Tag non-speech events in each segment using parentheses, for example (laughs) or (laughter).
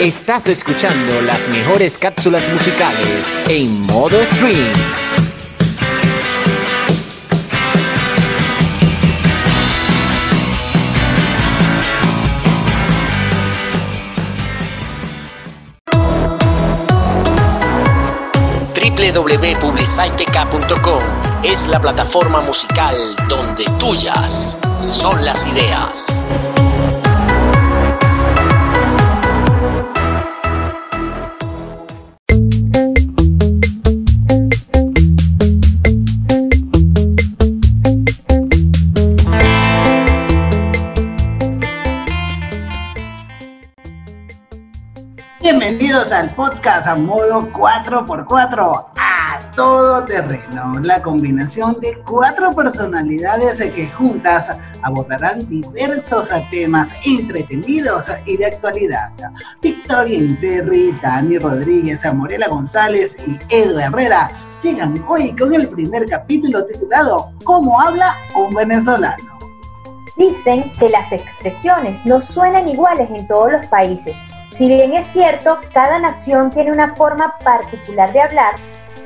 Estás escuchando las mejores cápsulas musicales en modo stream. www.publicitec.com es la plataforma musical donde tuyas son las ideas. Bienvenidos al podcast a modo 4x4 a todo terreno. La combinación de cuatro personalidades que juntas abordarán diversos temas entretenidos y de actualidad. Victoria Incerri, Dani Rodríguez, Morela González y Edu Herrera llegan hoy con el primer capítulo titulado ¿Cómo habla un venezolano? Dicen que las expresiones no suenan iguales en todos los países si bien es cierto, cada nación tiene una forma particular de hablar,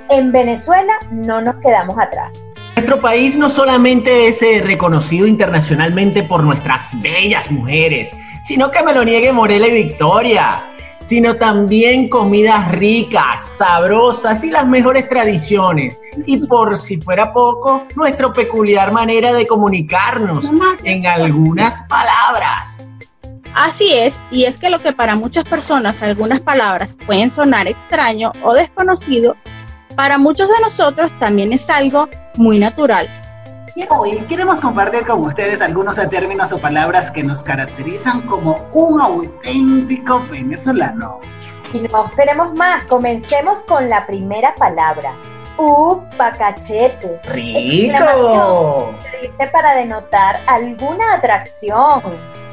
en Venezuela no nos quedamos atrás. Nuestro país no solamente es eh, reconocido internacionalmente por nuestras bellas mujeres, sino que me lo niegue Morela y Victoria, sino también comidas ricas, sabrosas y las mejores tradiciones. Y por si fuera poco, nuestra peculiar manera de comunicarnos en algunas palabras. Así es, y es que lo que para muchas personas algunas palabras pueden sonar extraño o desconocido, para muchos de nosotros también es algo muy natural. Y hoy queremos compartir con ustedes algunos términos o palabras que nos caracterizan como un auténtico venezolano. Y no esperemos más, comencemos con la primera palabra. Upacachete. ¡Rico! Se dice para denotar alguna atracción,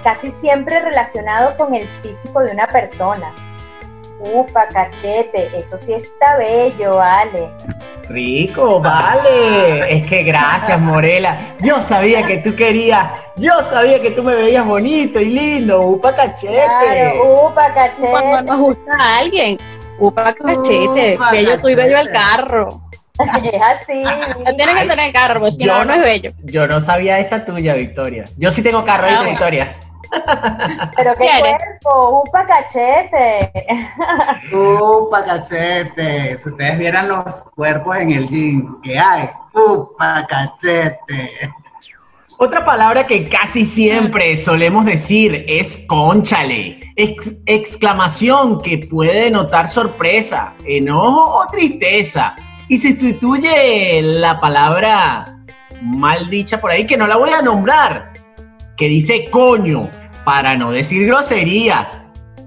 casi siempre relacionado con el físico de una persona. Upa, cachete, eso sí está bello, vale. Rico, vale. Es que gracias, Morela. Yo sabía que tú querías, yo sabía que tú me veías bonito y lindo. Upa, cachete. Claro, upa, cachete. Cuando nos gusta a alguien, upa, cachete. Upa, bello tú y bello el cachete. carro. (laughs) Es así. No tienes que tener carro, porque si no, no es bello. Yo no sabía esa tuya, Victoria. Yo sí tengo carro, Ah, ¿viste, bueno. Victoria. Pero qué cuerpo, upa, cachete. (laughs) Upa, cachete. Si ustedes vieran los cuerpos en el gym que hay. Upa, cachete. Otra palabra que casi siempre solemos decir es conchale, ex- exclamación que puede denotar sorpresa, enojo o tristeza. Y sustituye la palabra mal dicha por ahí, que no la voy a nombrar, que dice coño, para no decir groserías.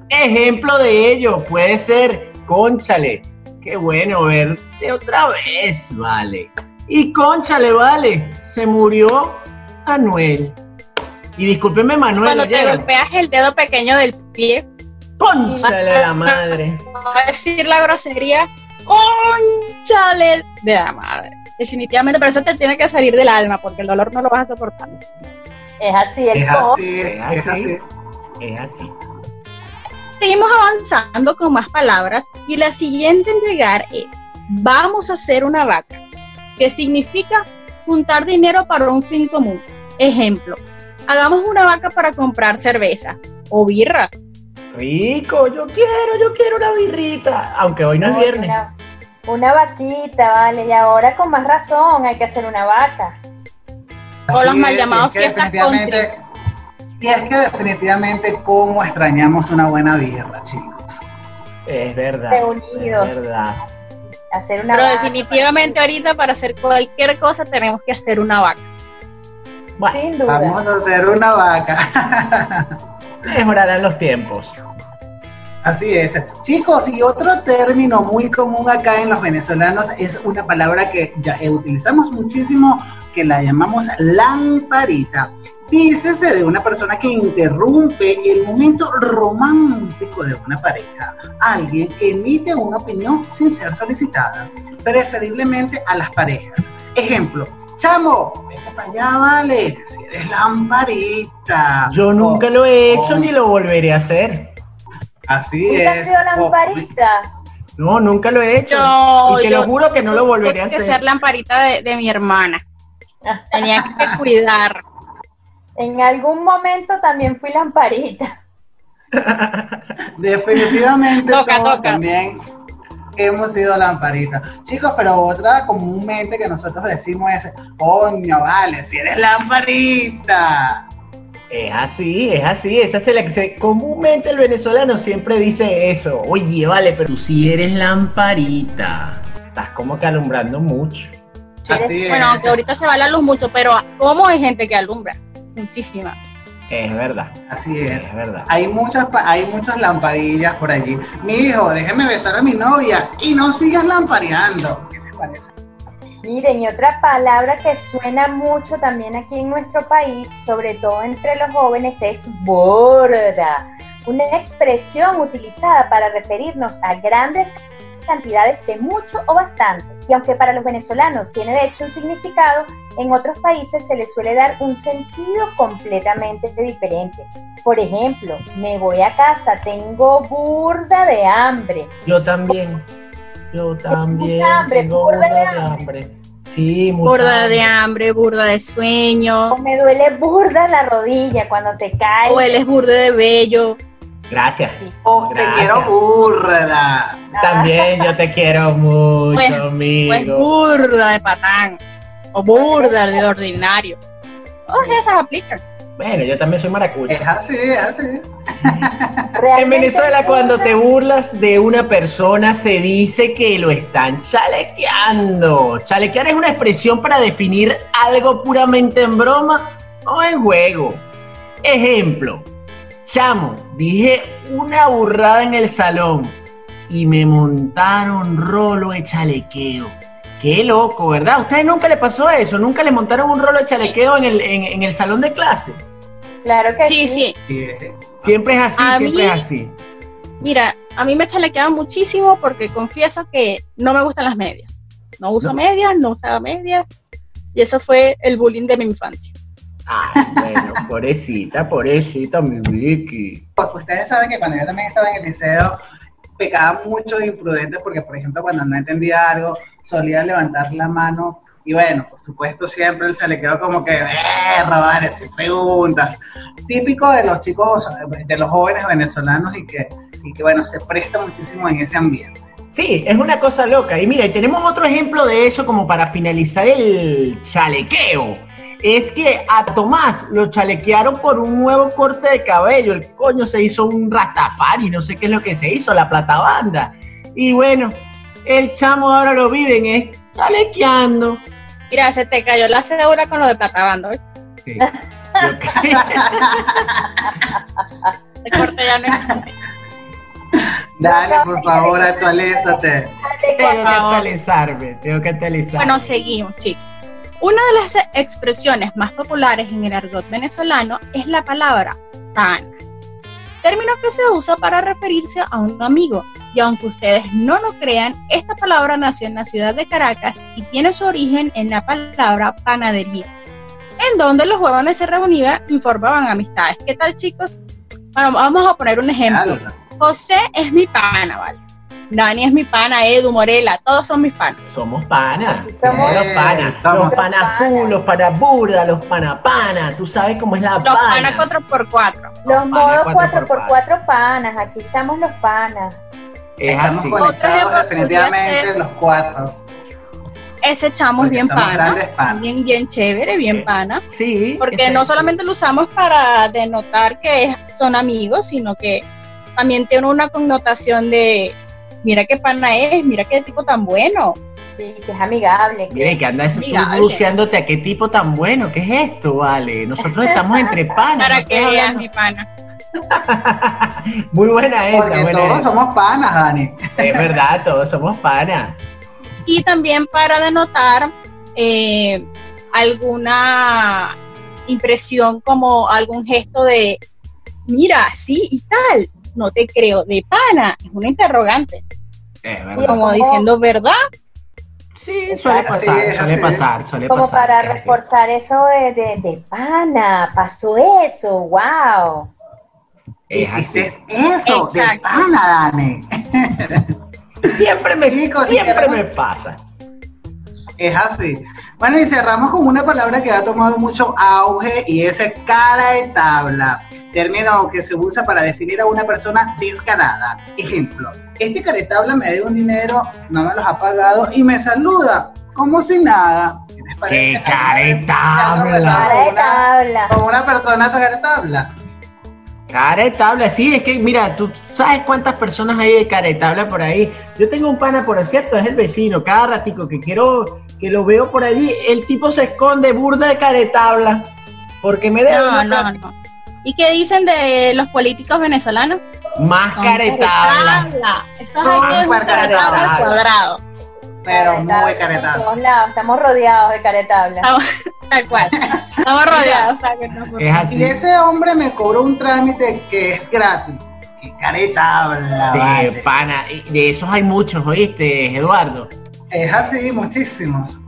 Ejemplo de ello puede ser conchale, qué bueno verte otra vez, vale. Y conchale, vale, se murió Manuel. Y discúlpeme, Manuel, cuando no te golpeas el dedo pequeño del pie, Conchale la madre. va a decir la grosería, conchale de la madre. Definitivamente, pero eso te tiene que salir del alma, porque el dolor no lo vas a soportar. Es así, el Es co- así, Es es así. Es así. Seguimos avanzando con más palabras y la siguiente en llegar es vamos a hacer una vaca, que significa juntar dinero para un fin común. Ejemplo, hagamos una vaca para comprar cerveza o birra. Rico, yo quiero, yo quiero una birrita. Aunque hoy no es viernes. Una, una vaquita, vale, y ahora con más razón hay que hacer una vaca. O Así los mal llamados es que fiestas definitivamente- Y es que definitivamente cómo extrañamos una buena birra, chicos. Es verdad. Reunidos. Es verdad. Hacer una Pero vaca. definitivamente ahorita para hacer cualquier cosa tenemos que hacer una vaca. Bueno, Sin duda. Vamos a hacer una vaca. (laughs) mejorarán los tiempos. Así es. Chicos, y otro término muy común acá en los venezolanos es una palabra que ya utilizamos muchísimo, que la llamamos lamparita. Dícese de una persona que interrumpe el momento romántico de una pareja. Alguien emite una opinión sin ser solicitada, preferiblemente a las parejas. Ejemplo, chamo, vete para allá, vale, si eres lamparita. Yo nunca O- lo he hecho o- ni lo volveré a hacer. Así ¿Nunca has es. sido Oh, lamparita? No, nunca lo he hecho. Yo, y te yo lo juro que no lo volveré a tuve que hacer. ser lamparita de, de mi hermana. Tenía que cuidar. En algún momento también fui lamparita. Definitivamente Toca, todos toca. también hemos sido lamparitas. Chicos, pero otra comúnmente que nosotros decimos es, coño, vale, si eres lamparita. Es así, es así. Esa es la que se, comúnmente el venezolano siempre dice eso. Oye, vale, pero tú sí eres lamparita. Estás como que alumbrando mucho. Así Bueno, es. aunque ahorita se va la luz mucho, pero ¿cómo hay gente que alumbra? Muchísima. Es verdad, Así es. es verdad. Hay muchas, pa- hay muchas lamparillas por allí. Mi hijo, déjeme besar a mi novia y no sigas lampareando. ¿Qué les parece? Miren, y otra palabra que suena mucho también aquí en nuestro país, sobre todo entre los jóvenes, es borda. Una expresión utilizada para referirnos a grandes cantidades de mucho o bastante. Y aunque para los venezolanos tiene de hecho un significado, en otros países se le suele dar un sentido completamente diferente. Por ejemplo, me voy a casa, tengo burda de hambre. Yo también. Yo también. hambre, tengo burda de burda de hambre. hambre. Sí, Burda de hambre. hambre, burda de sueño, O me duele burda la rodilla cuando te caes. o él es burda de bello. Gracias. Sí. Oh, te quiero burda. También yo te quiero mucho, Pues- amigo. Pues burda de patán, o burda de ordinario. Todas esas aplican. Bueno, yo también soy maracucho. Es así, es así. En Venezuela cuando te burlas de una persona se dice que lo están chalequeando. Chalequear es una expresión para definir algo puramente en broma o en juego. Ejemplo, chamo, dije una burrada en el salón y me montaron rolo de chalequeo. Qué loco, ¿verdad? ¿A ustedes nunca les pasó eso? ¿Nunca les montaron un rolo de chalequeo en el, en- en el salón de clase? Claro que Sí, sí. Sí. Siempre es así, A siempre mí- es así. Mira, a mí me chalequeaban muchísimo porque confieso que no me gustan las medias. No uso No. medias, no usaba medias. Y eso fue el bullying de mi infancia. Ay, bueno, pobrecita, pobrecita, mi Vicky. Pues ustedes saben que cuando yo también estaba en el liceo, pecaba mucho de imprudente porque, por ejemplo, cuando no entendía algo, solía levantar la mano y bueno, por supuesto siempre él se le quedó como que, eh, vale, sin preguntas. Típico de los chicos, de los jóvenes venezolanos y que, y que bueno, se presta muchísimo en ese ambiente. Sí, es una cosa loca. Y mira, y tenemos otro ejemplo de eso como para finalizar el chalequeo. Es que a Tomás lo chalequearon por un nuevo corte de cabello. El coño se hizo un rastafari, no sé qué es lo que se hizo, la plata banda. Y bueno, el chamo ahora lo viven es chalequeando. Mira, se te cayó la cédula con lo de platabando. ¿ves? Sí. (laughs) Este corte ya no existe. Dale, por favor, actualízate. tengo que actualizarme, tengo que actualizarme. Bueno, seguimos, chicos. Una de las expresiones más populares en el argot venezolano es la palabra pana, término que se usa para referirse a un amigo. Y aunque ustedes no lo crean, esta palabra nació en la ciudad de Caracas y tiene su origen en la palabra panadería, en donde los jóvenes se reunían y formaban amistades. ¿Qué tal, chicos? Bueno, vamos a poner un ejemplo. José es mi pana, ¿vale? Dani es mi pana, Edu, Morela, todos son mis panas. Somos panas, Somos- somos los panas, somos los full, los panas burda, los panas pana, tú sabes cómo es la Los pana. panas 4x4. Los modos cuatro por 4x4 panas, aquí estamos los panas. Es Estamos así. Conectados definitivamente los cuatro. Ese chamo es bien pana, panas. bien, bien chévere, bien Sí. pana. Sí. Porque no solamente lo usamos para denotar que son amigos, sino que también tiene una connotación de, mira qué pana es, mira qué tipo tan bueno. Sí, que es amigable. que- Mire, que andas buceándote a qué tipo tan bueno, ¿qué es esto, vale? Nosotros estamos entre (laughs) panas. Para ¿no que veas mi pana. (laughs) Muy buena esa, Porque buena todos esa. somos panas, Dani. Es verdad, todos somos panas. Y también para denotar eh, alguna impresión como algún gesto de, mira, sí y tal, no te creo, de pana, es una interrogante, Es verdad. Sí, como diciendo verdad. Sí, suele pasar, suele pasar, suele Como pasar. para es así. reforzar eso de, de, de pana, pasó eso, wow. Es Hiciste así. eso de pana, Dani. (laughs) Siempre me, Chicos, si siempre me pasa. Es así. Bueno, y cerramos con una palabra que ha tomado mucho auge y es cara de tabla, término que se usa para definir a una persona descarada. Ejemplo, este cara de tabla me debe un dinero, no me los ha pagado y me saluda como si nada. ¿Qué les parece? ¡Qué cara de ¿Alguna vez se han tabla! tropezado Cara de con una- una persona cara de tabla. Cara de tabla, sí, es que mira, tú sabes cuántas personas hay de cara de tabla por ahí. Yo tengo un pana, por cierto, es el vecino, cada ratico que quiero, que lo veo por allí, el tipo se esconde burda de cara de tabla, porque me debe No, una no, plata. no. ¿Y qué dicen de los políticos venezolanos? más caretabla. Eso Son es un caretabla caretabla. cuadrado. Pero muy tabla, cara de por tabla. todos lados, Estamos rodeados de cara de tabla. Estamos- (laughs) Tal cual. Estamos rodeados. Es así. Si ese hombre me cobró un trámite que es gratis, qué cara de vale. pana, y de esos hay muchos, ¿oíste, Eduardo? Es así, muchísimos.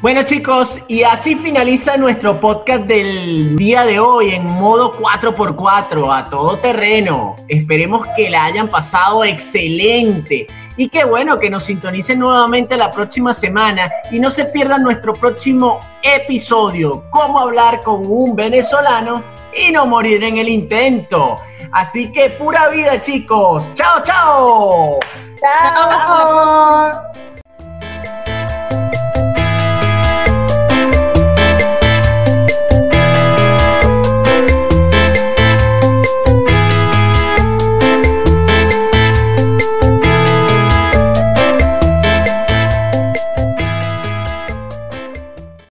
Bueno chicos, y así finaliza nuestro podcast del día de hoy en modo 4x4, a todo terreno. Esperemos que la hayan pasado excelente y que bueno, que nos sintonicen nuevamente la próxima semana y no se pierdan nuestro próximo episodio, cómo hablar con un venezolano y no morir en el intento. Así que pura vida chicos, chao, chao. Chao. ¡Chao!